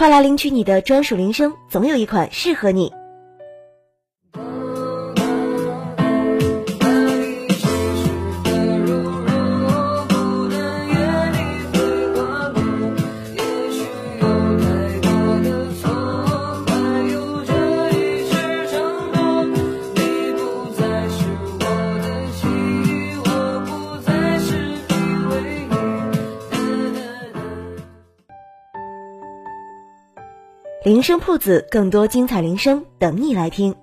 快来领取你的专属铃声，总有一款适合你。铃声铺子，更多精彩铃声等你来听。